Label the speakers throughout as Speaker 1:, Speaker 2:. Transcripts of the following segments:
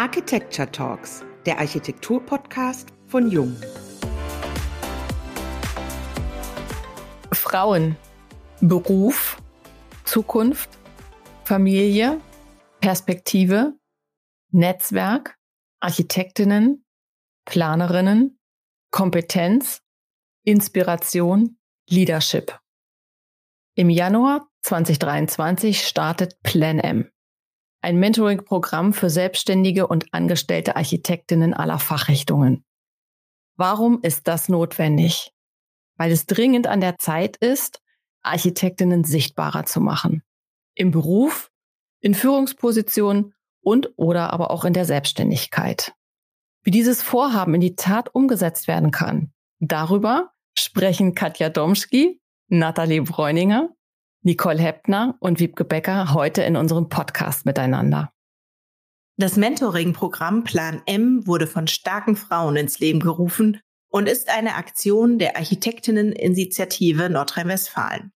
Speaker 1: Architecture Talks, der Architektur-Podcast von Jung.
Speaker 2: Frauen, Beruf, Zukunft, Familie, Perspektive, Netzwerk, Architektinnen, Planerinnen, Kompetenz, Inspiration, Leadership. Im Januar 2023 startet Plan M, ein Mentoring-Programm für selbstständige und angestellte Architektinnen aller Fachrichtungen. Warum ist das notwendig? Weil es dringend an der Zeit ist, Architektinnen sichtbarer zu machen. Im Beruf, in Führungspositionen und oder aber auch in der Selbstständigkeit. Wie dieses Vorhaben in die Tat umgesetzt werden kann, darüber sprechen Katja Domschki, Nathalie Bräuninger Nicole Heppner und Wiebke Becker heute in unserem Podcast miteinander.
Speaker 1: Das Mentoring-Programm Plan M wurde von starken Frauen ins Leben gerufen und ist eine Aktion der Architektinneninitiative Nordrhein-Westfalen.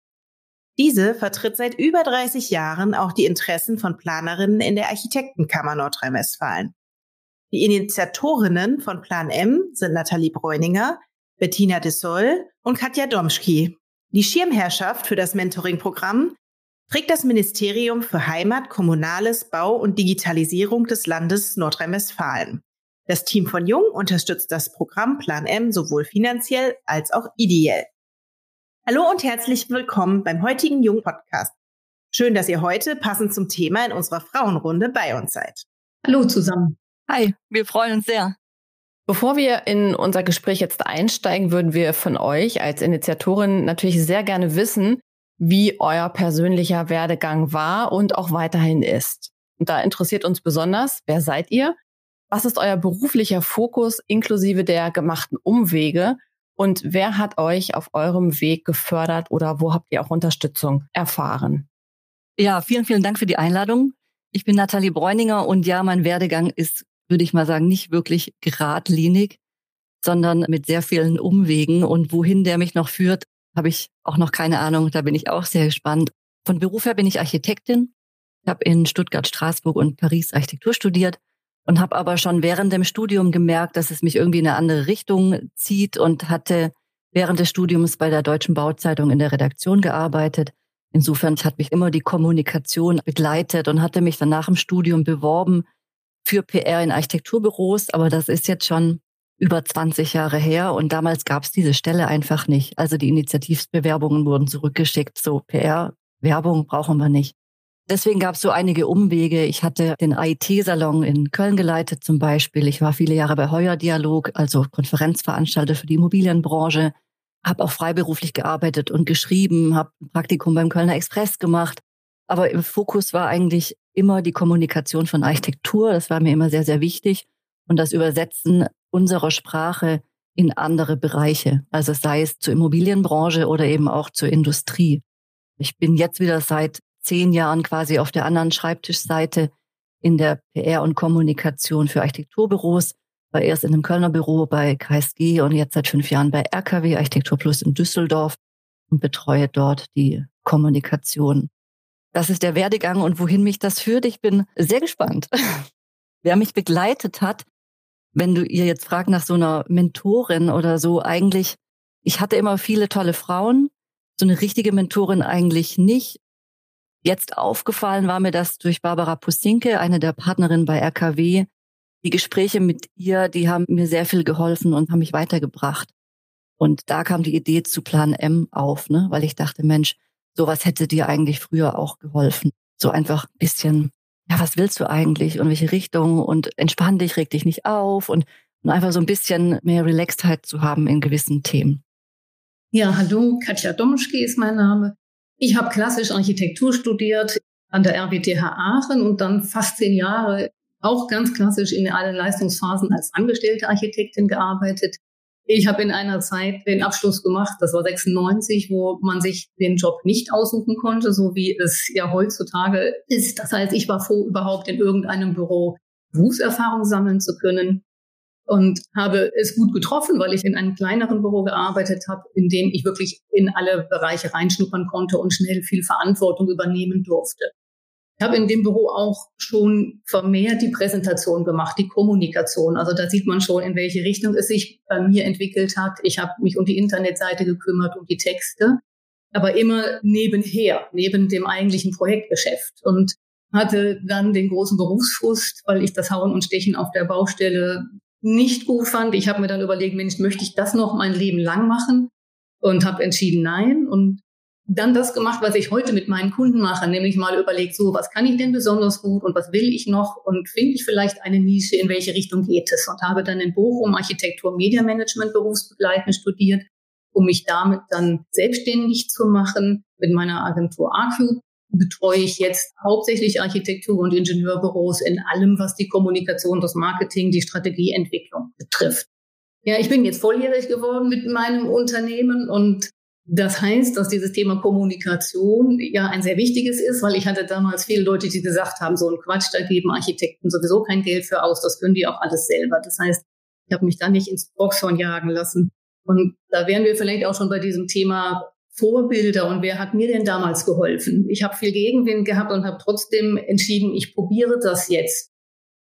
Speaker 1: Diese vertritt seit über 30 Jahren auch die Interessen von Planerinnen in der Architektenkammer Nordrhein-Westfalen. Die Initiatorinnen von Plan M sind Nathalie Bräuninger, Bettina de Sol und Katja Domschki. Die Schirmherrschaft für das Mentoring-Programm trägt das Ministerium für Heimat, Kommunales, Bau und Digitalisierung des Landes Nordrhein-Westfalen. Das Team von Jung unterstützt das Programm Plan M sowohl finanziell als auch ideell. Hallo und herzlich willkommen beim heutigen Jung Podcast. Schön, dass ihr heute passend zum Thema in unserer Frauenrunde bei uns seid.
Speaker 3: Hallo zusammen.
Speaker 2: Hi, wir freuen uns sehr. Bevor wir in unser Gespräch jetzt einsteigen, würden wir von euch als Initiatorin natürlich sehr gerne wissen, wie euer persönlicher Werdegang war und auch weiterhin ist. Und da interessiert uns besonders, wer seid ihr? Was ist euer beruflicher Fokus inklusive der gemachten Umwege? Und wer hat euch auf eurem Weg gefördert oder wo habt ihr auch Unterstützung erfahren?
Speaker 3: Ja, vielen, vielen Dank für die Einladung. Ich bin Nathalie Bräuninger und ja, mein Werdegang ist würde ich mal sagen, nicht wirklich geradlinig, sondern mit sehr vielen Umwegen. Und wohin der mich noch führt, habe ich auch noch keine Ahnung. Da bin ich auch sehr gespannt. Von Beruf her bin ich Architektin. Ich habe in Stuttgart, Straßburg und Paris Architektur studiert und habe aber schon während dem Studium gemerkt, dass es mich irgendwie in eine andere Richtung zieht und hatte während des Studiums bei der Deutschen Bauzeitung in der Redaktion gearbeitet. Insofern hat mich immer die Kommunikation begleitet und hatte mich dann nach dem Studium beworben für PR in Architekturbüros, aber das ist jetzt schon über 20 Jahre her und damals gab es diese Stelle einfach nicht. Also die Initiativbewerbungen wurden zurückgeschickt, so PR, Werbung brauchen wir nicht. Deswegen gab es so einige Umwege. Ich hatte den IT-Salon in Köln geleitet zum Beispiel. Ich war viele Jahre bei Heuer Dialog, also Konferenzveranstalter für die Immobilienbranche, habe auch freiberuflich gearbeitet und geschrieben, habe ein Praktikum beim Kölner Express gemacht. Aber im Fokus war eigentlich immer die Kommunikation von Architektur. Das war mir immer sehr, sehr wichtig. Und das Übersetzen unserer Sprache in andere Bereiche. Also sei es zur Immobilienbranche oder eben auch zur Industrie. Ich bin jetzt wieder seit zehn Jahren quasi auf der anderen Schreibtischseite in der PR und Kommunikation für Architekturbüros. War erst in einem Kölner Büro bei KSG und jetzt seit fünf Jahren bei RKW Architektur Plus in Düsseldorf und betreue dort die Kommunikation das ist der Werdegang und wohin mich das führt. Ich bin sehr gespannt. Wer mich begleitet hat, wenn du ihr jetzt fragt nach so einer Mentorin oder so, eigentlich, ich hatte immer viele tolle Frauen, so eine richtige Mentorin eigentlich nicht. Jetzt aufgefallen war mir das durch Barbara Pusinke, eine der Partnerinnen bei RKW. Die Gespräche mit ihr, die haben mir sehr viel geholfen und haben mich weitergebracht. Und da kam die Idee zu Plan M auf, ne? weil ich dachte, Mensch, Sowas hätte dir eigentlich früher auch geholfen. So einfach ein bisschen, ja, was willst du eigentlich und welche Richtung und entspann dich, reg dich nicht auf und, und einfach so ein bisschen mehr Relaxedheit zu haben in gewissen Themen.
Speaker 4: Ja, hallo, Katja Domschke ist mein Name. Ich habe klassisch Architektur studiert an der RWTH Aachen und dann fast zehn Jahre auch ganz klassisch in allen Leistungsphasen als angestellte Architektin gearbeitet. Ich habe in einer Zeit den Abschluss gemacht, das war 96, wo man sich den Job nicht aussuchen konnte, so wie es ja heutzutage ist. Das heißt, ich war froh, überhaupt in irgendeinem Büro Berufserfahrung sammeln zu können und habe es gut getroffen, weil ich in einem kleineren Büro gearbeitet habe, in dem ich wirklich in alle Bereiche reinschnuppern konnte und schnell viel Verantwortung übernehmen durfte. Ich habe in dem Büro auch schon vermehrt die Präsentation gemacht, die Kommunikation. Also da sieht man schon, in welche Richtung es sich bei mir entwickelt hat. Ich habe mich um die Internetseite gekümmert, um die Texte, aber immer nebenher, neben dem eigentlichen Projektgeschäft. Und hatte dann den großen Berufsfrust, weil ich das Hauen und Stechen auf der Baustelle nicht gut fand. Ich habe mir dann überlegt, Mensch, möchte ich das noch mein Leben lang machen? Und habe entschieden, nein. Und dann das gemacht, was ich heute mit meinen Kunden mache, nämlich mal überlegt, so, was kann ich denn besonders gut und was will ich noch und finde ich vielleicht eine Nische, in welche Richtung geht es? Und habe dann in Bochum Architektur Media Management berufsbegleitend studiert, um mich damit dann selbstständig zu machen. Mit meiner Agentur AQ betreue ich jetzt hauptsächlich Architektur- und Ingenieurbüros in allem, was die Kommunikation, das Marketing, die Strategieentwicklung betrifft. Ja, ich bin jetzt volljährig geworden mit meinem Unternehmen und das heißt, dass dieses Thema Kommunikation ja ein sehr wichtiges ist, weil ich hatte damals viele Leute, die gesagt haben, so ein Quatsch, da geben Architekten sowieso kein Geld für aus, das können die auch alles selber. Das heißt, ich habe mich da nicht ins Boxhorn jagen lassen. Und da wären wir vielleicht auch schon bei diesem Thema Vorbilder und wer hat mir denn damals geholfen? Ich habe viel Gegenwind gehabt und habe trotzdem entschieden, ich probiere das jetzt.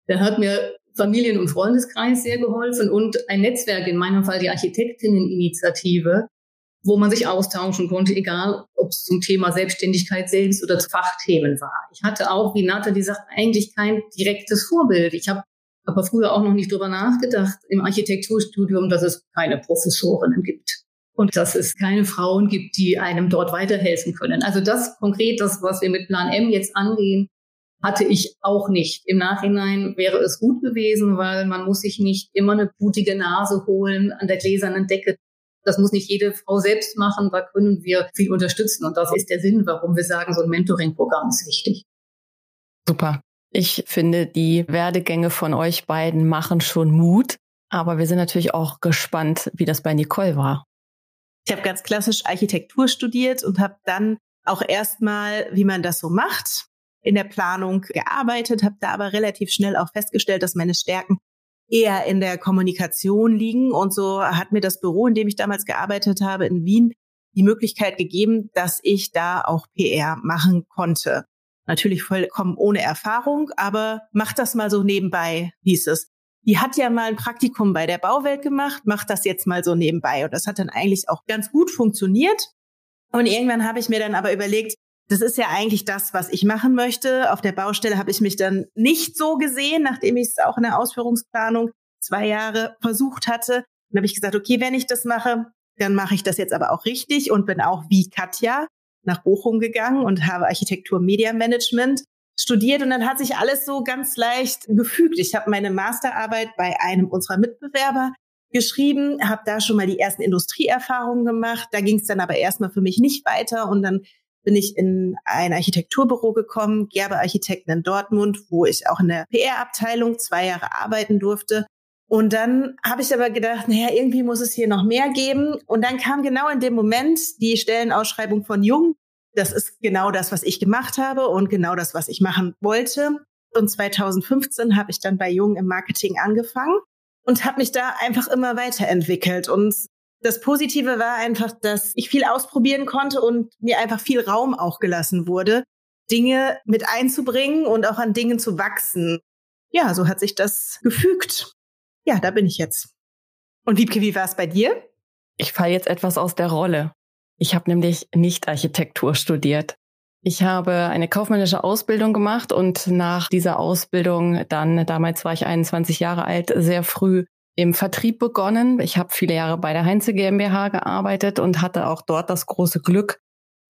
Speaker 4: Da hat mir Familien- und Freundeskreis sehr geholfen und ein Netzwerk, in meinem Fall die Architektinneninitiative, wo man sich austauschen konnte, egal ob es zum Thema Selbstständigkeit selbst oder zu Fachthemen war. Ich hatte auch, wie Nathalie sagt, eigentlich kein direktes Vorbild. Ich habe aber früher auch noch nicht drüber nachgedacht im Architekturstudium, dass es keine Professorinnen gibt und dass es keine Frauen gibt, die einem dort weiterhelfen können. Also das konkret, das, was wir mit Plan M jetzt angehen, hatte ich auch nicht. Im Nachhinein wäre es gut gewesen, weil man muss sich nicht immer eine blutige Nase holen an der gläsernen Decke das muss nicht jede Frau selbst machen, da können wir viel unterstützen. Und das ist der Sinn, warum wir sagen, so ein Mentoring-Programm ist wichtig.
Speaker 2: Super. Ich finde, die Werdegänge von euch beiden machen schon Mut. Aber wir sind natürlich auch gespannt, wie das bei Nicole war.
Speaker 1: Ich habe ganz klassisch Architektur studiert und habe dann auch erstmal, wie man das so macht, in der Planung gearbeitet, habe da aber relativ schnell auch festgestellt, dass meine Stärken eher in der Kommunikation liegen. Und so hat mir das Büro, in dem ich damals gearbeitet habe in Wien, die Möglichkeit gegeben, dass ich da auch PR machen konnte. Natürlich vollkommen ohne Erfahrung, aber mach das mal so nebenbei, hieß es. Die hat ja mal ein Praktikum bei der Bauwelt gemacht, mach das jetzt mal so nebenbei. Und das hat dann eigentlich auch ganz gut funktioniert. Und irgendwann habe ich mir dann aber überlegt, das ist ja eigentlich das, was ich machen möchte. Auf der Baustelle habe ich mich dann nicht so gesehen, nachdem ich es auch in der Ausführungsplanung zwei Jahre versucht hatte. Dann habe ich gesagt, okay, wenn ich das mache, dann mache ich das jetzt aber auch richtig und bin auch wie Katja nach Bochum gegangen und habe Architektur Media Management studiert und dann hat sich alles so ganz leicht gefügt. Ich habe meine Masterarbeit bei einem unserer Mitbewerber geschrieben, habe da schon mal die ersten Industrieerfahrungen gemacht. Da ging es dann aber erstmal für mich nicht weiter und dann bin ich in ein Architekturbüro gekommen, Gerbe Architekten in Dortmund, wo ich auch in der PR-Abteilung zwei Jahre arbeiten durfte. Und dann habe ich aber gedacht, naja, irgendwie muss es hier noch mehr geben. Und dann kam genau in dem Moment die Stellenausschreibung von Jung. Das ist genau das, was ich gemacht habe und genau das, was ich machen wollte. Und 2015 habe ich dann bei Jung im Marketing angefangen und habe mich da einfach immer weiterentwickelt. Und das Positive war einfach, dass ich viel ausprobieren konnte und mir einfach viel Raum auch gelassen wurde, Dinge mit einzubringen und auch an Dingen zu wachsen. Ja, so hat sich das gefügt. Ja, da bin ich jetzt. Und Wiebke, wie war es bei dir?
Speaker 2: Ich falle jetzt etwas aus der Rolle. Ich habe nämlich nicht Architektur studiert. Ich habe eine kaufmännische Ausbildung gemacht und nach dieser Ausbildung dann, damals war ich 21 Jahre alt, sehr früh im Vertrieb begonnen. Ich habe viele Jahre bei der Heinze GmbH gearbeitet und hatte auch dort das große Glück,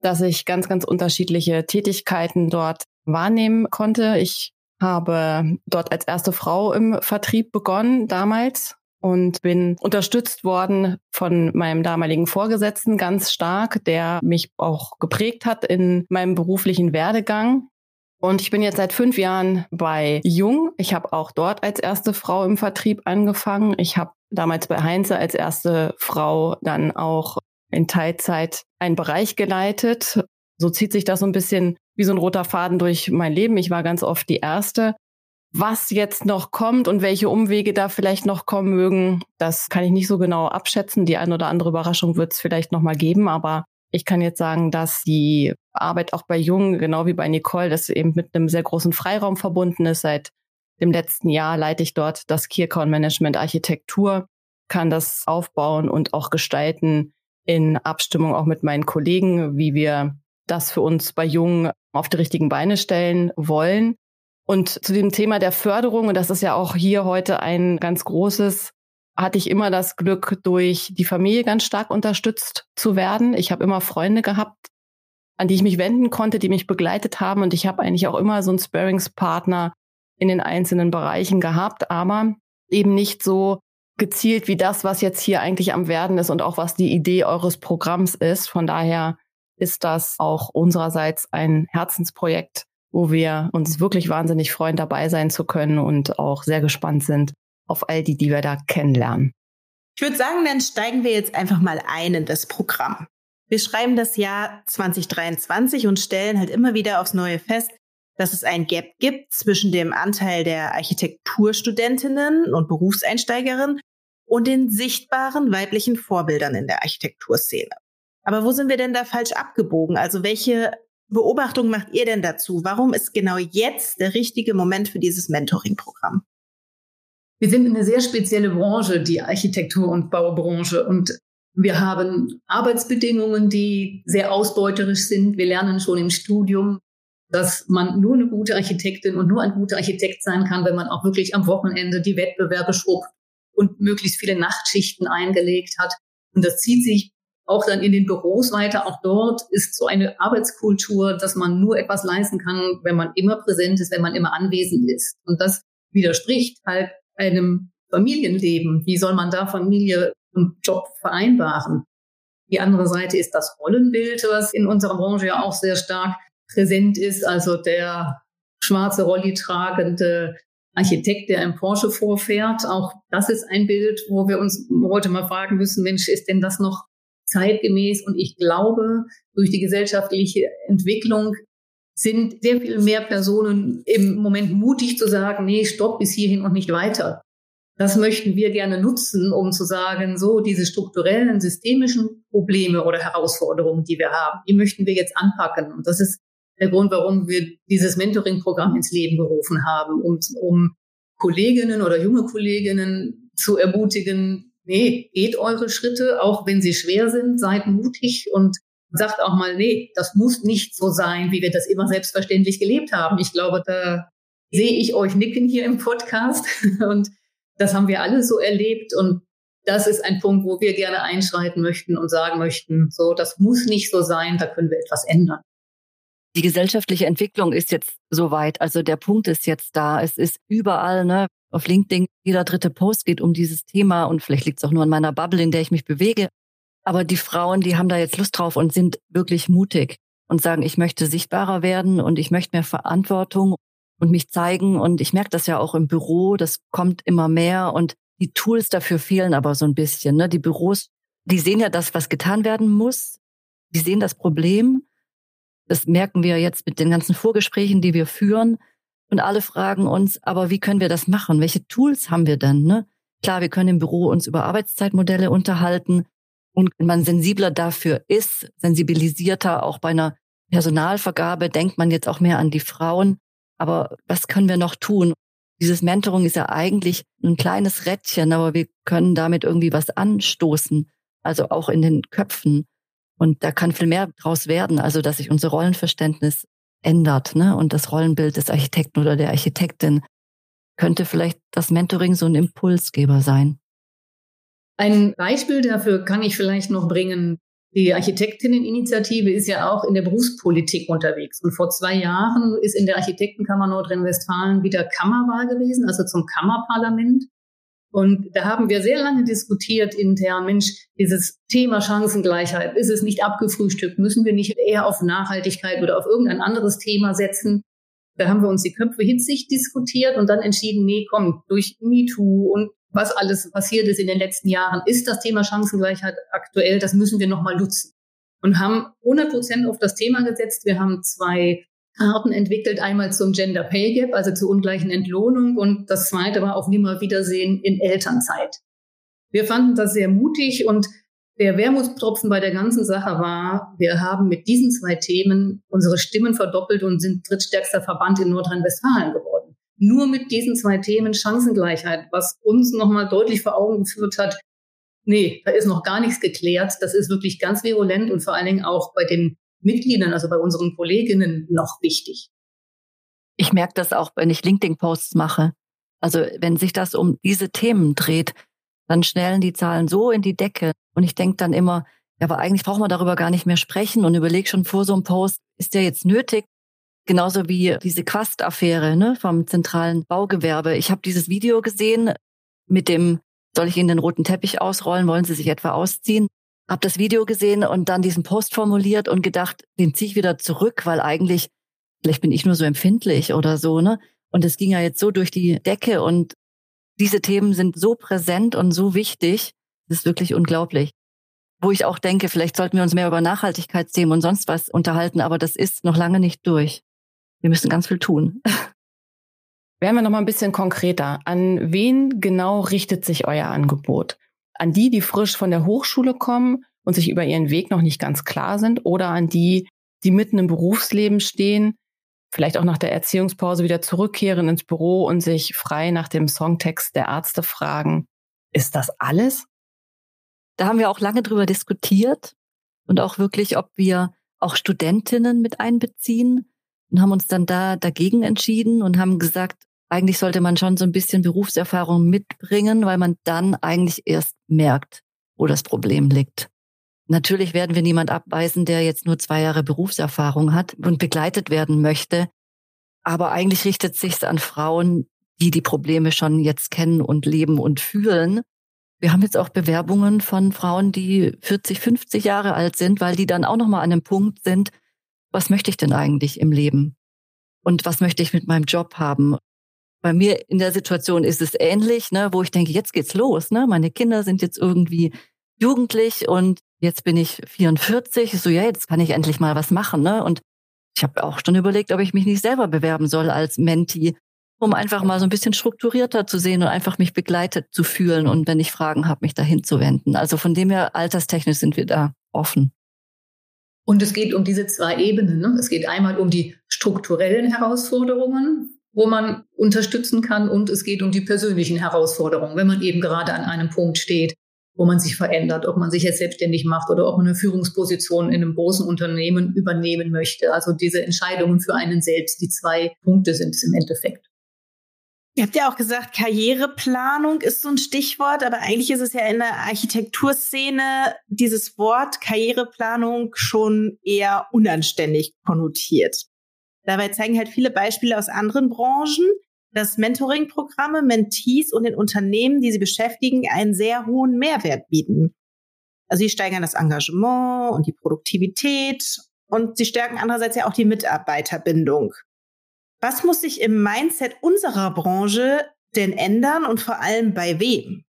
Speaker 2: dass ich ganz, ganz unterschiedliche Tätigkeiten dort wahrnehmen konnte. Ich habe dort als erste Frau im Vertrieb begonnen damals und bin unterstützt worden von meinem damaligen Vorgesetzten ganz stark, der mich auch geprägt hat in meinem beruflichen Werdegang. Und ich bin jetzt seit fünf Jahren bei Jung. Ich habe auch dort als erste Frau im Vertrieb angefangen. Ich habe damals bei Heinze als erste Frau dann auch in Teilzeit einen Bereich geleitet. So zieht sich das so ein bisschen wie so ein roter Faden durch mein Leben. Ich war ganz oft die erste. Was jetzt noch kommt und welche Umwege da vielleicht noch kommen mögen, das kann ich nicht so genau abschätzen. Die eine oder andere Überraschung wird es vielleicht noch mal geben, aber ich kann jetzt sagen, dass die Arbeit auch bei Jungen, genau wie bei Nicole, das eben mit einem sehr großen Freiraum verbunden ist. Seit dem letzten Jahr leite ich dort das Account Management Architektur, kann das aufbauen und auch gestalten in Abstimmung auch mit meinen Kollegen, wie wir das für uns bei Jungen auf die richtigen Beine stellen wollen. Und zu dem Thema der Förderung, und das ist ja auch hier heute ein ganz großes, hatte ich immer das Glück, durch die Familie ganz stark unterstützt zu werden. Ich habe immer Freunde gehabt, an die ich mich wenden konnte, die mich begleitet haben. Und ich habe eigentlich auch immer so einen Sparingspartner in den einzelnen Bereichen gehabt, aber eben nicht so gezielt wie das, was jetzt hier eigentlich am Werden ist und auch was die Idee eures Programms ist. Von daher ist das auch unsererseits ein Herzensprojekt, wo wir uns wirklich wahnsinnig freuen, dabei sein zu können und auch sehr gespannt sind auf all die, die wir da kennenlernen.
Speaker 1: Ich würde sagen, dann steigen wir jetzt einfach mal ein in das Programm. Wir schreiben das Jahr 2023 und stellen halt immer wieder aufs Neue fest, dass es ein Gap gibt zwischen dem Anteil der Architekturstudentinnen und Berufseinsteigerinnen und den sichtbaren weiblichen Vorbildern in der Architekturszene. Aber wo sind wir denn da falsch abgebogen? Also welche Beobachtung macht ihr denn dazu? Warum ist genau jetzt der richtige Moment für dieses Mentoring-Programm?
Speaker 4: Wir sind eine sehr spezielle Branche, die Architektur- und Baubranche. Und wir haben Arbeitsbedingungen, die sehr ausbeuterisch sind. Wir lernen schon im Studium, dass man nur eine gute Architektin und nur ein guter Architekt sein kann, wenn man auch wirklich am Wochenende die Wettbewerbe schrubbt und möglichst viele Nachtschichten eingelegt hat. Und das zieht sich auch dann in den Büros weiter. Auch dort ist so eine Arbeitskultur, dass man nur etwas leisten kann, wenn man immer präsent ist, wenn man immer anwesend ist. Und das widerspricht halt einem Familienleben. Wie soll man da Familie und Job vereinbaren? Die andere Seite ist das Rollenbild, was in unserer Branche ja auch sehr stark präsent ist. Also der schwarze Rolli tragende Architekt, der ein Porsche vorfährt. Auch das ist ein Bild, wo wir uns heute mal fragen müssen, Mensch, ist denn das noch zeitgemäß. Und ich glaube, durch die gesellschaftliche Entwicklung sind sehr viel mehr Personen im Moment mutig zu sagen, nee, stopp bis hierhin und nicht weiter. Das möchten wir gerne nutzen, um zu sagen, so diese strukturellen, systemischen Probleme oder Herausforderungen, die wir haben, die möchten wir jetzt anpacken. Und das ist der Grund, warum wir dieses Mentoring-Programm ins Leben gerufen haben, um, um Kolleginnen oder junge Kolleginnen zu ermutigen, nee, geht eure Schritte, auch wenn sie schwer sind, seid mutig und sagt auch mal, nee, das muss nicht so sein, wie wir das immer selbstverständlich gelebt haben. Ich glaube, da sehe ich euch nicken hier im Podcast und das haben wir alle so erlebt und das ist ein Punkt, wo wir gerne einschreiten möchten und sagen möchten, so, das muss nicht so sein, da können wir etwas ändern.
Speaker 3: Die gesellschaftliche Entwicklung ist jetzt soweit, also der Punkt ist jetzt da. Es ist überall, ne, auf LinkedIn, jeder dritte Post geht um dieses Thema und vielleicht liegt es auch nur an meiner Bubble, in der ich mich bewege. Aber die Frauen, die haben da jetzt Lust drauf und sind wirklich mutig und sagen, ich möchte sichtbarer werden und ich möchte mehr Verantwortung und mich zeigen. Und ich merke das ja auch im Büro, das kommt immer mehr und die Tools dafür fehlen aber so ein bisschen. Ne? Die Büros, die sehen ja das, was getan werden muss. Die sehen das Problem. Das merken wir jetzt mit den ganzen Vorgesprächen, die wir führen. Und alle fragen uns, aber wie können wir das machen? Welche Tools haben wir denn? Ne? Klar, wir können im Büro uns über Arbeitszeitmodelle unterhalten. Und wenn man sensibler dafür ist, sensibilisierter auch bei einer Personalvergabe, denkt man jetzt auch mehr an die Frauen. Aber was können wir noch tun? Dieses Mentoring ist ja eigentlich ein kleines Rädchen, aber wir können damit irgendwie was anstoßen. Also auch in den Köpfen. Und da kann viel mehr draus werden. Also, dass sich unser Rollenverständnis ändert. Ne? Und das Rollenbild des Architekten oder der Architektin könnte vielleicht das Mentoring so ein Impulsgeber sein.
Speaker 4: Ein Beispiel dafür kann ich vielleicht noch bringen. Die Architektinneninitiative ist ja auch in der Berufspolitik unterwegs. Und vor zwei Jahren ist in der Architektenkammer Nordrhein-Westfalen wieder Kammerwahl gewesen, also zum Kammerparlament. Und da haben wir sehr lange diskutiert intern, Mensch, dieses Thema Chancengleichheit, ist es nicht abgefrühstückt? Müssen wir nicht eher auf Nachhaltigkeit oder auf irgendein anderes Thema setzen? Da haben wir uns die Köpfe hitzig diskutiert und dann entschieden, nee, komm, durch MeToo und was alles passiert ist in den letzten Jahren, ist das Thema Chancengleichheit aktuell, das müssen wir nochmal nutzen. Und haben 100 Prozent auf das Thema gesetzt. Wir haben zwei Arten entwickelt, einmal zum Gender Pay Gap, also zur ungleichen Entlohnung und das zweite war auf Nimmerwiedersehen in Elternzeit. Wir fanden das sehr mutig und Der Wermutstropfen bei der ganzen Sache war, wir haben mit diesen zwei Themen unsere Stimmen verdoppelt und sind drittstärkster Verband in Nordrhein-Westfalen geworden. Nur mit diesen zwei Themen Chancengleichheit, was uns nochmal deutlich vor Augen geführt hat, nee, da ist noch gar nichts geklärt. Das ist wirklich ganz virulent und vor allen Dingen auch bei den Mitgliedern, also bei unseren Kolleginnen noch wichtig.
Speaker 3: Ich merke das auch, wenn ich LinkedIn-Posts mache. Also wenn sich das um diese Themen dreht, dann schnellen die Zahlen so in die Decke. Und ich denke dann immer, ja, aber eigentlich braucht man darüber gar nicht mehr sprechen und überleg schon vor so einem Post, ist der jetzt nötig? Genauso wie diese Quast-Affäre ne, vom zentralen Baugewerbe. Ich habe dieses Video gesehen mit dem, soll ich Ihnen den roten Teppich ausrollen, wollen Sie sich etwa ausziehen? Hab das Video gesehen und dann diesen Post formuliert und gedacht, den ziehe ich wieder zurück, weil eigentlich, vielleicht bin ich nur so empfindlich oder so, ne? Und es ging ja jetzt so durch die Decke und diese Themen sind so präsent und so wichtig. Das ist wirklich unglaublich. Wo ich auch denke, vielleicht sollten wir uns mehr über Nachhaltigkeitsthemen und sonst was unterhalten, aber das ist noch lange nicht durch. Wir müssen ganz viel tun.
Speaker 2: Werden wir noch mal ein bisschen konkreter. An wen genau richtet sich euer Angebot? An die, die frisch von der Hochschule kommen und sich über ihren Weg noch nicht ganz klar sind oder an die, die mitten im Berufsleben stehen, vielleicht auch nach der Erziehungspause wieder zurückkehren ins Büro und sich frei nach dem Songtext der Ärzte fragen, ist das alles?
Speaker 3: Da haben wir auch lange drüber diskutiert und auch wirklich, ob wir auch Studentinnen mit einbeziehen und haben uns dann da dagegen entschieden und haben gesagt, eigentlich sollte man schon so ein bisschen Berufserfahrung mitbringen, weil man dann eigentlich erst merkt, wo das Problem liegt. Natürlich werden wir niemand abweisen, der jetzt nur zwei Jahre Berufserfahrung hat und begleitet werden möchte. Aber eigentlich richtet sich's an Frauen, die die Probleme schon jetzt kennen und leben und fühlen. Wir haben jetzt auch Bewerbungen von Frauen, die 40, 50 Jahre alt sind, weil die dann auch noch mal an einem Punkt sind, was möchte ich denn eigentlich im Leben? Und was möchte ich mit meinem Job haben? Bei mir in der Situation ist es ähnlich, ne, wo ich denke, jetzt geht's los, ne? Meine Kinder sind jetzt irgendwie jugendlich und jetzt bin ich 44, so ja, jetzt kann ich endlich mal was machen, ne? Und ich habe auch schon überlegt, ob ich mich nicht selber bewerben soll als Menti, um einfach mal so ein bisschen strukturierter zu sehen und einfach mich begleitet zu fühlen und wenn ich Fragen habe, mich dahin zu wenden. Also von dem her alterstechnisch sind wir da offen.
Speaker 4: Und es geht um diese zwei Ebenen. Ne? Es geht einmal um die strukturellen Herausforderungen, wo man unterstützen kann, und es geht um die persönlichen Herausforderungen, wenn man eben gerade an einem Punkt steht, wo man sich verändert, ob man sich jetzt selbstständig macht oder ob man eine Führungsposition in einem großen Unternehmen übernehmen möchte. Also diese Entscheidungen für einen selbst, die zwei Punkte sind es im Endeffekt.
Speaker 1: Ihr habt ja auch gesagt, Karriereplanung ist so ein Stichwort, aber eigentlich ist es ja in der Architekturszene dieses Wort Karriereplanung schon eher unanständig konnotiert. Dabei zeigen halt viele Beispiele aus anderen Branchen, dass Mentoring-Programme Mentees und den Unternehmen, die sie beschäftigen, einen sehr hohen Mehrwert bieten. Also sie steigern das Engagement und die Produktivität und sie stärken andererseits ja auch die Mitarbeiterbindung. Was muss sich im Mindset unserer Branche denn ändern und vor allem bei wem?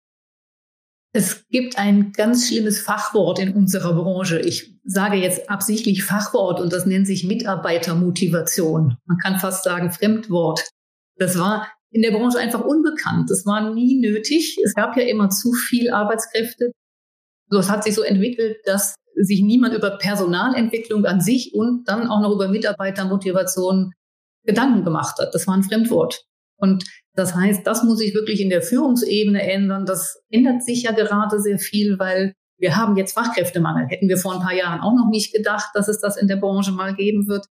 Speaker 4: Es gibt ein ganz schlimmes Fachwort in unserer Branche. Ich sage jetzt absichtlich Fachwort und das nennt sich Mitarbeitermotivation. Man kann fast sagen Fremdwort. Das war in der Branche einfach unbekannt. Das war nie nötig. Es gab ja immer zu viel Arbeitskräfte. So, es hat sich so entwickelt, dass sich niemand über Personalentwicklung an sich und dann auch noch über Mitarbeitermotivation Gedanken gemacht hat. Das war ein Fremdwort. Und das heißt, das muss sich wirklich in der Führungsebene ändern. Das ändert sich ja gerade sehr viel, weil wir haben jetzt Fachkräftemangel. Hätten wir vor ein paar Jahren auch noch nicht gedacht, dass es das in der Branche mal geben wird.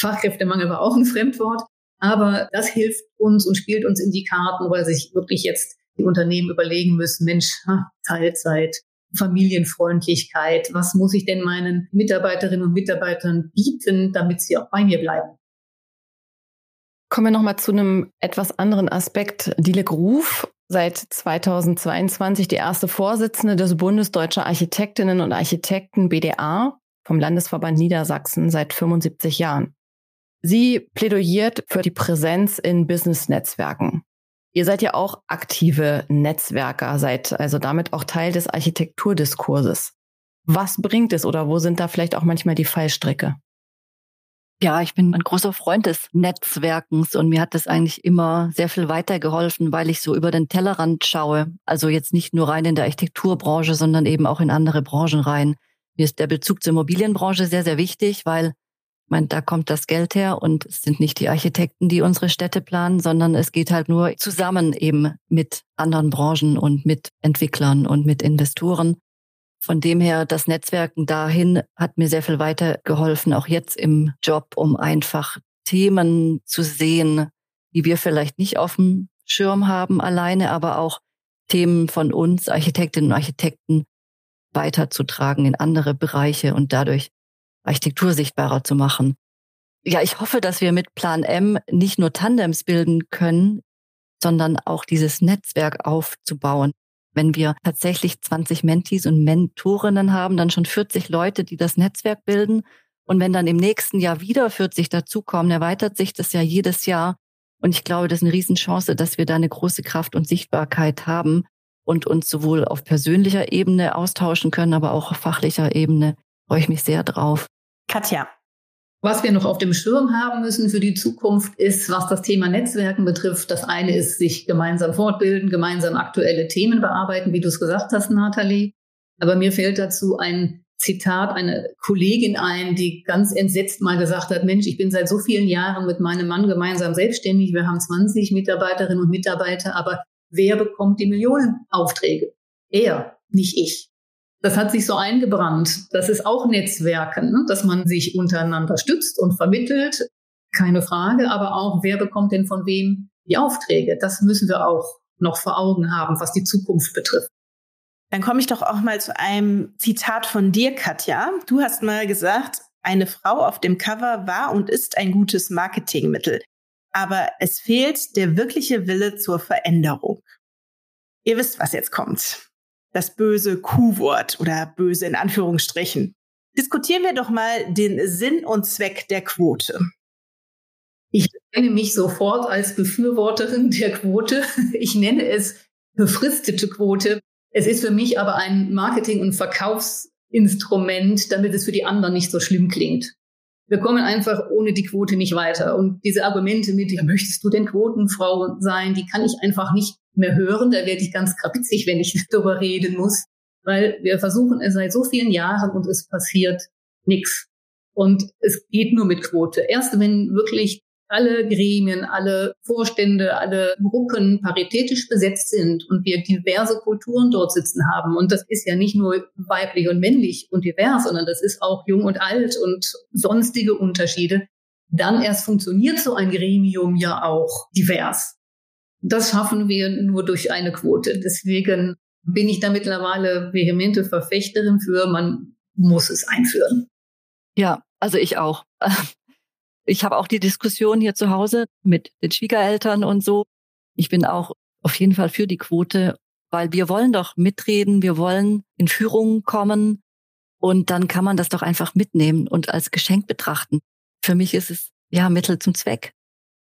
Speaker 4: Fachkräftemangel war auch ein Fremdwort. Aber das hilft uns und spielt uns in die Karten, weil sich wirklich jetzt die Unternehmen überlegen müssen, Mensch, Teilzeit, Familienfreundlichkeit, was muss ich denn meinen Mitarbeiterinnen und Mitarbeitern bieten, damit sie auch bei mir bleiben?
Speaker 2: Kommen wir nochmal zu einem etwas anderen Aspekt. Diele Gruf, seit 2022 die erste Vorsitzende des Bundes Deutscher Architektinnen und Architekten BDA vom Landesverband Niedersachsen seit 75 Jahren. Sie plädoyiert für die Präsenz in Business-Netzwerken. Ihr seid ja auch aktive Netzwerker, seid also damit auch Teil des Architekturdiskurses. Was bringt es oder wo sind da vielleicht auch manchmal die Fallstricke?
Speaker 3: Ja, ich bin ein großer Freund des Netzwerkens und mir hat das eigentlich immer sehr viel weitergeholfen, weil ich so über den Tellerrand schaue. Also jetzt nicht nur rein in der Architekturbranche, sondern eben auch in andere Branchen rein. Mir ist der Bezug zur Immobilienbranche sehr, sehr wichtig, weil ich meine, da kommt das Geld her und es sind nicht die Architekten, die unsere Städte planen, sondern es geht halt nur zusammen eben mit anderen Branchen und mit Entwicklern und mit Investoren. Von dem her, das Netzwerken dahin hat mir sehr viel weitergeholfen, auch jetzt im Job, um einfach Themen zu sehen, die wir vielleicht nicht auf dem Schirm haben alleine, aber auch Themen von uns, Architektinnen und Architekten, weiterzutragen in andere Bereiche und dadurch Architektur sichtbarer zu machen. Ja, ich hoffe, dass wir mit Plan M nicht nur Tandems bilden können, sondern auch dieses Netzwerk aufzubauen wenn wir tatsächlich 20 Mentees und Mentorinnen haben, dann schon 40 Leute, die das Netzwerk bilden. Und wenn dann im nächsten Jahr wieder 40 dazukommen, erweitert sich das ja jedes Jahr. Und ich glaube, das ist eine Riesenchance, dass wir da eine große Kraft und Sichtbarkeit haben und uns sowohl auf persönlicher Ebene austauschen können, aber auch auf fachlicher Ebene. Freue ich mich sehr drauf.
Speaker 1: Katja,
Speaker 4: was wir noch auf dem Schirm haben müssen für die Zukunft ist, was das Thema Netzwerken betrifft. Das eine ist, sich gemeinsam fortbilden, gemeinsam aktuelle Themen bearbeiten, wie du es gesagt hast, Nathalie. Aber mir fällt dazu ein Zitat einer Kollegin ein, die ganz entsetzt mal gesagt hat, Mensch, ich bin seit so vielen Jahren mit meinem Mann gemeinsam selbstständig. Wir haben 20 Mitarbeiterinnen und Mitarbeiter, aber wer bekommt die Millionenaufträge? Er, nicht ich. Das hat sich so eingebrannt. Das ist auch Netzwerken, ne? dass man sich untereinander stützt und vermittelt. Keine Frage, aber auch, wer bekommt denn von wem die Aufträge? Das müssen wir auch noch vor Augen haben, was die Zukunft betrifft.
Speaker 1: Dann komme ich doch auch mal zu einem Zitat von dir, Katja. Du hast mal gesagt, eine Frau auf dem Cover war und ist ein gutes Marketingmittel. Aber es fehlt der wirkliche Wille zur Veränderung. Ihr wisst, was jetzt kommt das böse Q-Wort oder böse in Anführungsstrichen. Diskutieren wir doch mal den Sinn und Zweck der Quote.
Speaker 4: Ich nenne mich sofort als Befürworterin der Quote. Ich nenne es befristete Quote. Es ist für mich aber ein Marketing- und Verkaufsinstrument, damit es für die anderen nicht so schlimm klingt. Wir kommen einfach ohne die Quote nicht weiter. Und diese Argumente mit, ja, möchtest du denn Quotenfrau sein, die kann ich einfach nicht mehr hören. Da werde ich ganz krapitzig, wenn ich darüber reden muss, weil wir versuchen es seit so vielen Jahren und es passiert nichts. Und es geht nur mit Quote. Erst wenn wirklich alle Gremien, alle Vorstände, alle Gruppen paritätisch besetzt sind und wir diverse Kulturen dort sitzen haben. Und das ist ja nicht nur weiblich und männlich und divers, sondern das ist auch jung und alt und sonstige Unterschiede. Dann erst funktioniert so ein Gremium ja auch divers. Das schaffen wir nur durch eine Quote. Deswegen bin ich da mittlerweile vehemente Verfechterin für, man muss es einführen.
Speaker 3: Ja, also ich auch. Ich habe auch die Diskussion hier zu Hause mit den Schwiegereltern und so. Ich bin auch auf jeden Fall für die Quote, weil wir wollen doch mitreden, wir wollen in Führung kommen und dann kann man das doch einfach mitnehmen und als Geschenk betrachten. Für mich ist es ja Mittel zum Zweck.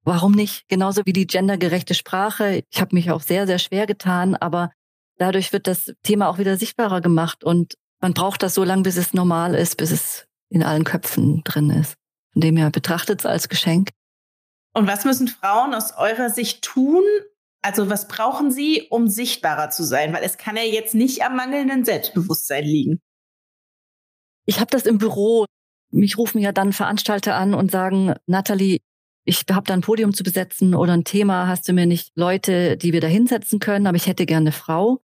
Speaker 3: Warum nicht? Genauso wie die gendergerechte Sprache. Ich habe mich auch sehr, sehr schwer getan, aber dadurch wird das Thema auch wieder sichtbarer gemacht und man braucht das so lange, bis es normal ist, bis es in allen Köpfen drin ist. Von dem her betrachtet es als Geschenk.
Speaker 1: Und was müssen Frauen aus eurer Sicht tun? Also was brauchen sie, um sichtbarer zu sein? Weil es kann ja jetzt nicht am mangelnden Selbstbewusstsein liegen.
Speaker 3: Ich habe das im Büro. Mich rufen ja dann Veranstalter an und sagen, Natalie, ich habe da ein Podium zu besetzen oder ein Thema, hast du mir nicht Leute, die wir da hinsetzen können, aber ich hätte gerne eine Frau.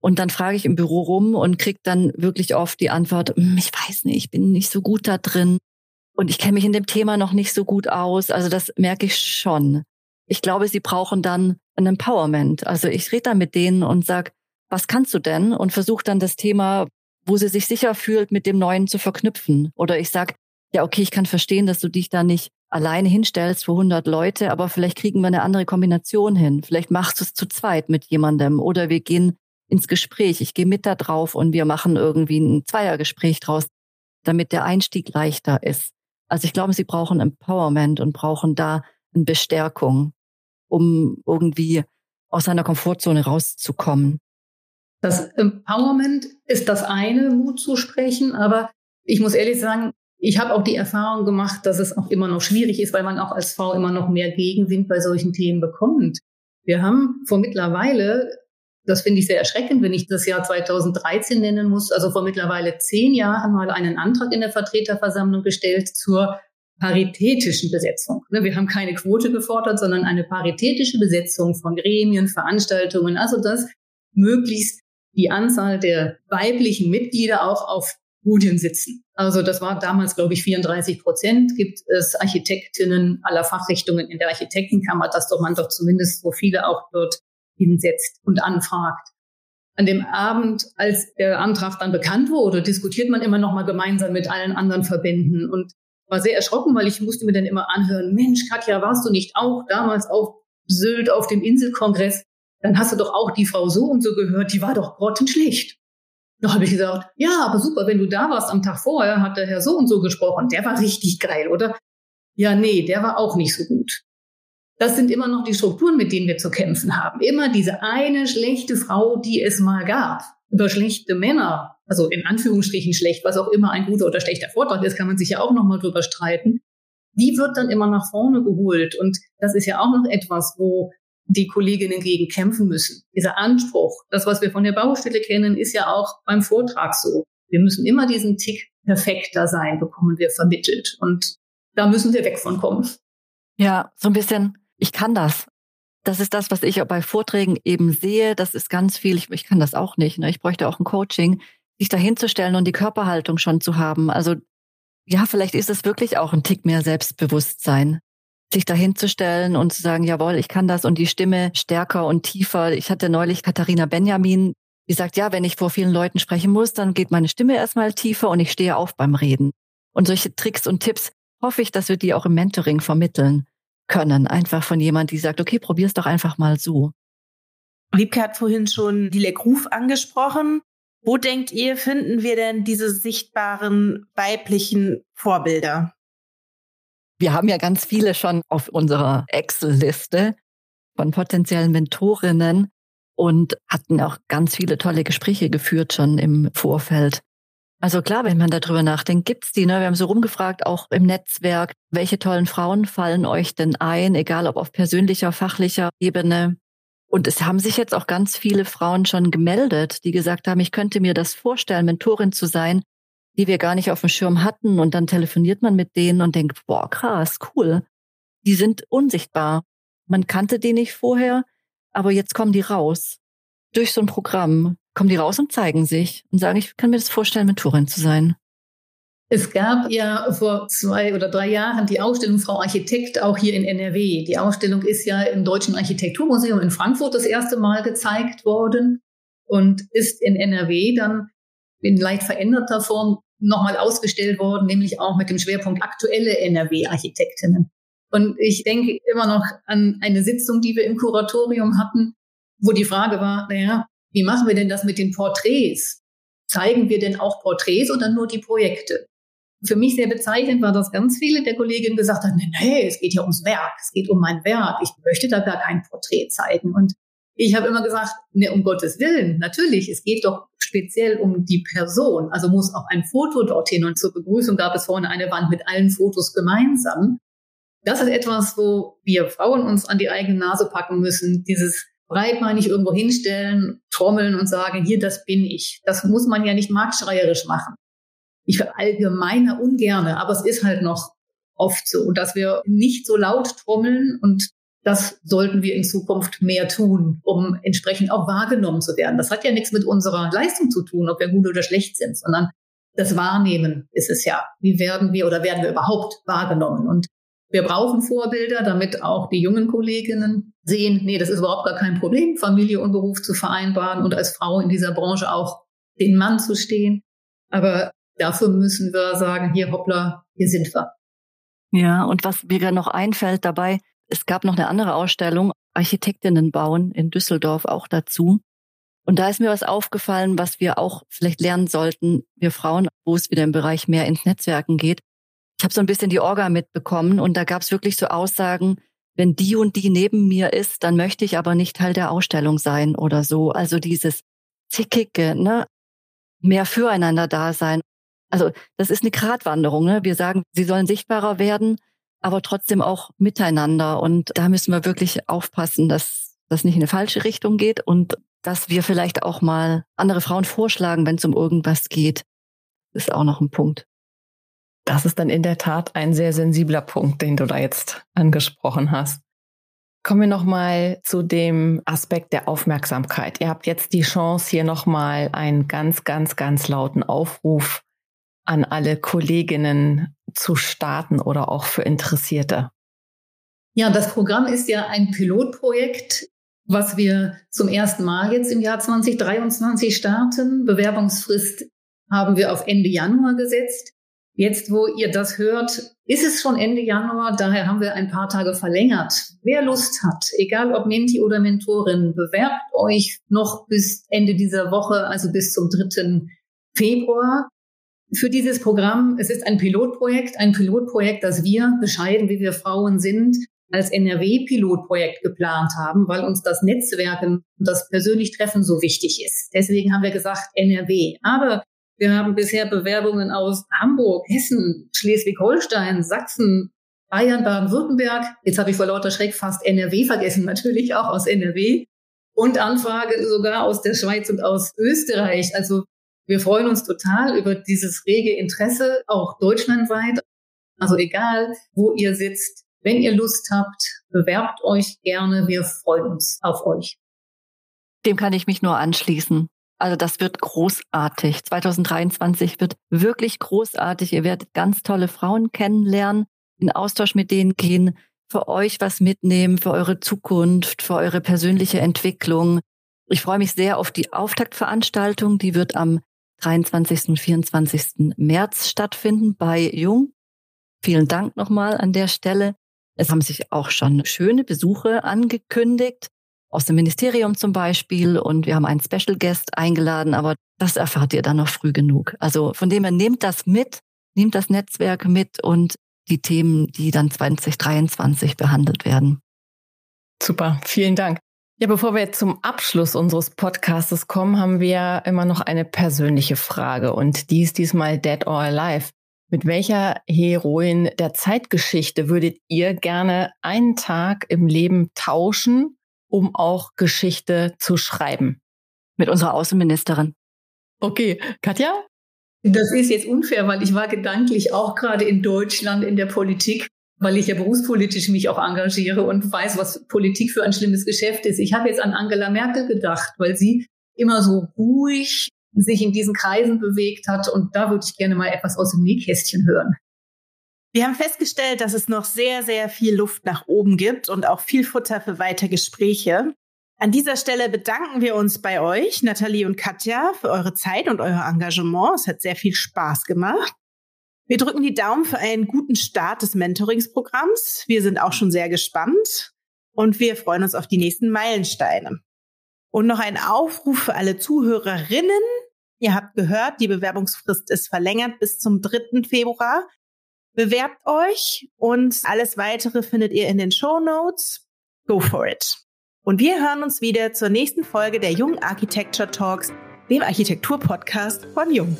Speaker 3: Und dann frage ich im Büro rum und krieg dann wirklich oft die Antwort, hm, ich weiß nicht, ich bin nicht so gut da drin und ich kenne mich in dem Thema noch nicht so gut aus. Also das merke ich schon. Ich glaube, sie brauchen dann ein Empowerment. Also ich rede dann mit denen und sag, was kannst du denn? Und versuche dann das Thema, wo sie sich sicher fühlt, mit dem Neuen zu verknüpfen. Oder ich sag, ja, okay, ich kann verstehen, dass du dich da nicht alleine hinstellst für 100 Leute, aber vielleicht kriegen wir eine andere Kombination hin. Vielleicht machst du es zu zweit mit jemandem oder wir gehen ins Gespräch. Ich gehe mit da drauf und wir machen irgendwie ein Zweiergespräch draus, damit der Einstieg leichter ist. Also ich glaube, sie brauchen Empowerment und brauchen da eine Bestärkung, um irgendwie aus seiner Komfortzone rauszukommen.
Speaker 4: Das Empowerment ist das eine, Mut zu sprechen, aber ich muss ehrlich sagen, Ich habe auch die Erfahrung gemacht, dass es auch immer noch schwierig ist, weil man auch als Frau immer noch mehr Gegenwind bei solchen Themen bekommt. Wir haben vor mittlerweile, das finde ich sehr erschreckend, wenn ich das Jahr 2013 nennen muss, also vor mittlerweile zehn Jahren mal einen Antrag in der Vertreterversammlung gestellt zur paritätischen Besetzung. Ne, wir haben keine Quote gefordert, sondern eine paritätische Besetzung von Gremien, Veranstaltungen, also dass möglichst die Anzahl der weiblichen Mitglieder auch auf Podien sitzen. Also das war damals, glaube ich, 34 Prozent. Gibt es Architektinnen aller Fachrichtungen in der Architektenkammer, dass doch man doch zumindest so viele auch dort hinsetzt und anfragt. An dem Abend, als der Antrag dann bekannt wurde, diskutiert man immer noch mal gemeinsam mit allen anderen Verbänden und war sehr erschrocken, weil ich musste mir dann immer anhören, Mensch, Katja, warst du nicht auch damals auf Sylt auf dem Inselkongress? Dann hast du doch auch die Frau so und so gehört, die war doch grottenschlecht. Da habe ich gesagt, ja, aber super, wenn du da warst am Tag vorher, hat der Herr so und so gesprochen. Der war richtig geil, oder? Ja, nee, der war auch nicht so gut. Das sind immer noch die Strukturen, mit denen wir zu kämpfen haben. Immer diese eine schlechte Frau, die es mal gab. Über schlechte Männer also in Anführungsstrichen schlecht, was auch immer ein guter oder schlechter Vortrag ist, kann man sich ja auch nochmal drüber streiten. Die wird dann immer nach vorne geholt. Und das ist ja auch noch etwas, wo die Kolleginnen gegen kämpfen müssen. Dieser Anspruch, das, was wir von der Baustelle kennen, ist ja auch beim Vortrag so. Wir müssen immer diesen Tick perfekter sein, bekommen wir vermittelt. Und da müssen wir weg von kommen.
Speaker 3: Ja, so ein bisschen, ich kann das. Das ist das, was ich auch bei Vorträgen eben sehe. Das ist ganz viel. Ich, ich kann das auch nicht. Ne? Ich bräuchte auch ein Coaching sich dahinzustellen und die Körperhaltung schon zu haben. Also ja, vielleicht ist es wirklich auch ein Tick mehr Selbstbewusstsein, sich dahinzustellen und zu sagen, jawohl, ich kann das und die Stimme stärker und tiefer. Ich hatte neulich Katharina Benjamin, die sagt, ja, wenn ich vor vielen Leuten sprechen muss, dann geht meine Stimme erstmal tiefer und ich stehe auf beim Reden. Und solche Tricks und Tipps hoffe ich, dass wir die auch im Mentoring vermitteln können. Einfach von jemand, die sagt, okay, probier's doch einfach mal so.
Speaker 1: Wiebke hat vorhin schon die Lecruf angesprochen. Wo denkt ihr, finden wir denn diese sichtbaren weiblichen Vorbilder?
Speaker 3: Wir haben ja ganz viele schon auf unserer Excel-Liste von potenziellen Mentorinnen und hatten auch ganz viele tolle Gespräche geführt schon im Vorfeld. Also klar, wenn man darüber nachdenkt, gibt's die. Ne? Wir haben so rumgefragt, auch im Netzwerk, welche tollen Frauen fallen euch denn ein, egal ob auf persönlicher, fachlicher Ebene. Und es haben sich jetzt auch ganz viele Frauen schon gemeldet, die gesagt haben, ich könnte mir das vorstellen, Mentorin zu sein, die wir gar nicht auf dem Schirm hatten. Und dann telefoniert man mit denen und denkt, boah, krass, cool. Die sind unsichtbar. Man kannte die nicht vorher, aber jetzt kommen die raus. Durch so ein Programm kommen die raus und zeigen sich und sagen, ich kann mir das vorstellen, Mentorin zu sein.
Speaker 4: Es gab ja vor zwei oder drei Jahren die Ausstellung Frau Architekt auch hier in NRW. Die Ausstellung ist ja im Deutschen Architekturmuseum in Frankfurt das erste Mal gezeigt worden und ist in NRW dann in leicht veränderter Form nochmal ausgestellt worden, nämlich auch mit dem Schwerpunkt aktuelle NRW-Architektinnen. Und ich denke immer noch an eine Sitzung, die wir im Kuratorium hatten, wo die Frage war, naja, wie machen wir denn das mit den Porträts? Zeigen wir denn auch Porträts oder nur die Projekte? Für mich sehr bezeichnend war, dass ganz viele der Kolleginnen gesagt haben, nee, es geht ja ums Werk, es geht um mein Werk, ich möchte da gar kein Porträt zeigen. Und ich habe immer gesagt, nee, um Gottes Willen, natürlich, es geht doch speziell um die Person. Also muss auch ein Foto dorthin. Und zur Begrüßung gab es vorne eine Wand mit allen Fotos gemeinsam. Das ist etwas, wo wir Frauen uns an die eigene Nase packen müssen. Dieses breitmeinig irgendwo hinstellen, trommeln und sagen, hier, das bin ich. Das muss man ja nicht marktschreierisch machen ich verallgemeine ungerne, aber es ist halt noch oft so, dass wir nicht so laut trommeln und das sollten wir in Zukunft mehr tun, um entsprechend auch wahrgenommen zu werden. Das hat ja nichts mit unserer Leistung zu tun, ob wir gut oder schlecht sind, sondern das Wahrnehmen ist es ja. Wie werden wir oder werden wir überhaupt wahrgenommen? Und wir brauchen Vorbilder, damit auch die jungen Kolleginnen sehen, nee, das ist überhaupt gar kein Problem, Familie und Beruf zu vereinbaren und als Frau in dieser Branche auch den Mann zu stehen. Aber dafür müssen wir sagen, hier hoppla, hier sind wir.
Speaker 3: Ja, und was mir gerade noch einfällt dabei, es gab noch eine andere Ausstellung, Architektinnen bauen in Düsseldorf auch dazu. Und da ist mir was aufgefallen, was wir auch vielleicht lernen sollten, wir Frauen, wo es wieder im Bereich mehr ins Netzwerken geht. Ich habe so ein bisschen die Orga mitbekommen und da gab es wirklich so Aussagen, wenn die und die neben mir ist, dann möchte ich aber nicht Teil der Ausstellung sein oder so. Also dieses Zickige, ne? mehr füreinander da sein Also das ist eine Gratwanderung. Ne? Wir sagen, sie sollen sichtbarer werden, aber trotzdem auch miteinander. Und da müssen wir wirklich aufpassen, dass das nicht in eine falsche Richtung geht und dass wir vielleicht auch mal andere Frauen vorschlagen, wenn es um irgendwas geht. Ist auch noch ein Punkt.
Speaker 2: Das ist dann in der Tat ein sehr sensibler Punkt, den du da jetzt angesprochen hast. Kommen wir nochmal zu dem Aspekt der Aufmerksamkeit. Ihr habt jetzt die Chance, hier nochmal einen ganz, ganz, ganz lauten Aufruf an alle Kolleginnen zu starten oder auch für Interessierte.
Speaker 4: Ja, das Programm ist ja ein Pilotprojekt, was wir zum ersten Mal jetzt im Jahr 2023 starten. Bewerbungsfrist haben wir auf Ende Januar gesetzt. Jetzt, wo ihr das hört, ist es schon Ende Januar, daher haben wir ein paar Tage verlängert. Wer Lust hat, egal ob Menti oder Mentorin, bewerbt euch noch bis Ende dieser Woche, also bis zum 3. Februar. Für dieses Programm, es ist ein Pilotprojekt, ein Pilotprojekt, das wir, bescheiden wie wir Frauen sind, als NRW-Pilotprojekt geplant haben, weil uns das Netzwerken und das persönlich Treffen so wichtig ist. Deswegen haben wir gesagt NRW. Aber wir haben bisher Bewerbungen aus Hamburg, Hessen, Schleswig-Holstein, Sachsen, Bayern, Baden-Württemberg. Jetzt habe ich vor lauter Schreck fast NRW vergessen, natürlich auch aus NRW. Und Anfrage sogar aus der Schweiz und aus Österreich. Also wir freuen uns total über dieses rege Interesse, auch deutschlandweit. Also egal, wo ihr sitzt, wenn ihr Lust habt, bewerbt euch gerne. Wir freuen uns auf euch.
Speaker 3: Dem kann ich mich nur anschließen. Also das wird großartig. 2023 wird wirklich großartig. Ihr werdet ganz tolle Frauen kennenlernen, in Austausch mit denen gehen, für euch was mitnehmen, für eure Zukunft, für eure persönliche Entwicklung. Ich freue mich sehr auf die Auftaktveranstaltung. Die wird am 23. und 24. März stattfinden bei Jung. Vielen Dank nochmal an der Stelle. Es haben sich auch schon schöne Besuche angekündigt aus dem Ministerium zum Beispiel und wir haben einen Special Guest eingeladen, aber das erfahrt ihr dann noch früh genug. Also von dem her nehmt das mit, nehmt das Netzwerk mit und die Themen, die dann 2023 behandelt werden.
Speaker 2: Super, vielen Dank. Ja, bevor wir jetzt zum Abschluss unseres Podcastes kommen, haben wir immer noch eine persönliche Frage und die ist diesmal Dead or Alive. Mit welcher Heroin der Zeitgeschichte würdet ihr gerne einen Tag im Leben tauschen um auch Geschichte zu schreiben?
Speaker 3: Mit unserer Außenministerin.
Speaker 2: Okay, Katja?
Speaker 4: Das ist jetzt unfair, weil ich war gedanklich auch gerade in Deutschland in der Politik, weil ich ja berufspolitisch mich auch engagiere und weiß, was Politik für ein schlimmes Geschäft ist. Ich habe jetzt an Angela Merkel gedacht, weil sie immer so ruhig sich in diesen Kreisen bewegt hat und da würde ich gerne mal etwas aus dem Nähkästchen hören.
Speaker 1: Wir haben festgestellt, dass es noch sehr, sehr viel Luft nach oben gibt und auch viel Futter für weitere Gespräche. An dieser Stelle bedanken wir uns bei euch, Nathalie und Katja, für eure Zeit und euer Engagement. Es hat sehr viel Spaß gemacht. Wir drücken die Daumen für einen guten Start des Mentoringsprogramms. Wir sind auch schon sehr gespannt und wir freuen uns auf die nächsten Meilensteine. Und noch ein Aufruf für alle Zuhörerinnen. Ihr habt gehört, die Bewerbungsfrist ist verlängert bis zum 3. Februar. Bewerbt euch und alles weitere findet ihr in den Show Notes. Go for it. Und wir hören uns wieder zur nächsten Folge der Jung Architecture Talks, dem Architektur-Podcast von Jung.